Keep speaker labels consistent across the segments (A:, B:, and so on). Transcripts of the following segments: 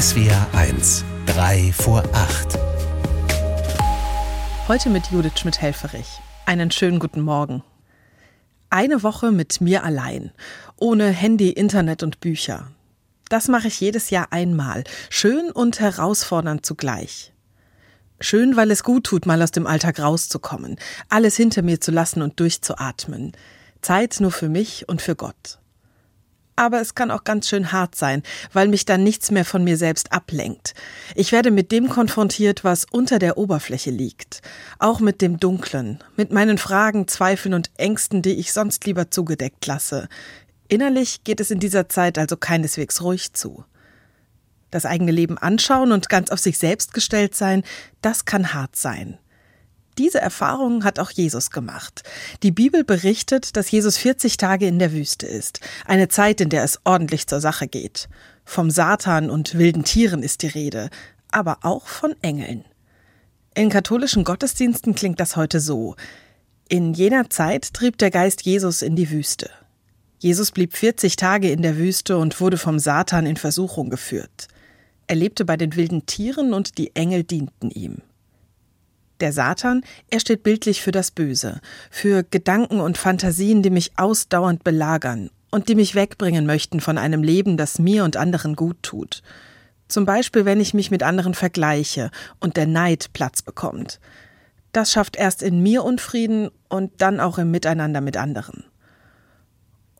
A: SWR 1, 3 vor 8.
B: Heute mit Judith Schmidt-Helferich. Einen schönen guten Morgen. Eine Woche mit mir allein, ohne Handy, Internet und Bücher. Das mache ich jedes Jahr einmal, schön und herausfordernd zugleich. Schön, weil es gut tut, mal aus dem Alltag rauszukommen, alles hinter mir zu lassen und durchzuatmen. Zeit nur für mich und für Gott. Aber es kann auch ganz schön hart sein, weil mich dann nichts mehr von mir selbst ablenkt. Ich werde mit dem konfrontiert, was unter der Oberfläche liegt. Auch mit dem Dunklen, mit meinen Fragen, Zweifeln und Ängsten, die ich sonst lieber zugedeckt lasse. Innerlich geht es in dieser Zeit also keineswegs ruhig zu. Das eigene Leben anschauen und ganz auf sich selbst gestellt sein, das kann hart sein. Diese Erfahrung hat auch Jesus gemacht. Die Bibel berichtet, dass Jesus 40 Tage in der Wüste ist, eine Zeit, in der es ordentlich zur Sache geht. Vom Satan und wilden Tieren ist die Rede, aber auch von Engeln. In katholischen Gottesdiensten klingt das heute so. In jener Zeit trieb der Geist Jesus in die Wüste. Jesus blieb 40 Tage in der Wüste und wurde vom Satan in Versuchung geführt. Er lebte bei den wilden Tieren und die Engel dienten ihm. Der Satan, er steht bildlich für das Böse, für Gedanken und Fantasien, die mich ausdauernd belagern und die mich wegbringen möchten von einem Leben, das mir und anderen gut tut. Zum Beispiel, wenn ich mich mit anderen vergleiche und der Neid Platz bekommt. Das schafft erst in mir Unfrieden und dann auch im Miteinander mit anderen.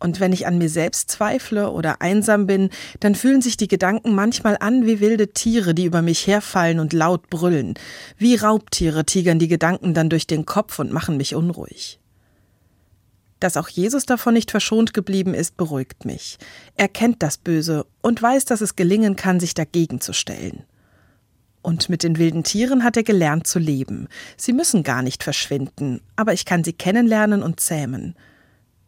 B: Und wenn ich an mir selbst zweifle oder einsam bin, dann fühlen sich die Gedanken manchmal an wie wilde Tiere, die über mich herfallen und laut brüllen. Wie Raubtiere tigern die Gedanken dann durch den Kopf und machen mich unruhig. Dass auch Jesus davon nicht verschont geblieben ist, beruhigt mich. Er kennt das Böse und weiß, dass es gelingen kann, sich dagegen zu stellen. Und mit den wilden Tieren hat er gelernt zu leben. Sie müssen gar nicht verschwinden, aber ich kann sie kennenlernen und zähmen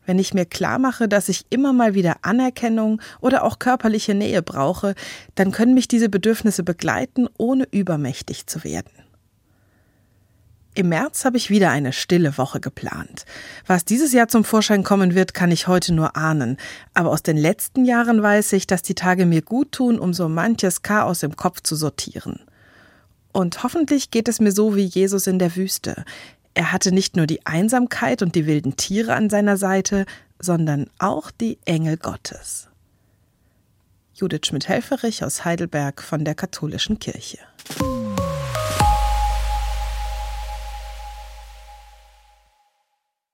B: wenn ich mir klar mache, dass ich immer mal wieder Anerkennung oder auch körperliche Nähe brauche, dann können mich diese Bedürfnisse begleiten, ohne übermächtig zu werden. Im März habe ich wieder eine stille Woche geplant. Was dieses Jahr zum Vorschein kommen wird, kann ich heute nur ahnen. Aber aus den letzten Jahren weiß ich, dass die Tage mir gut tun, um so manches Chaos im Kopf zu sortieren. Und hoffentlich geht es mir so wie Jesus in der Wüste. Er hatte nicht nur die Einsamkeit und die wilden Tiere an seiner Seite, sondern auch die Engel Gottes. Judith Schmidt-Helferich aus Heidelberg von der Katholischen Kirche.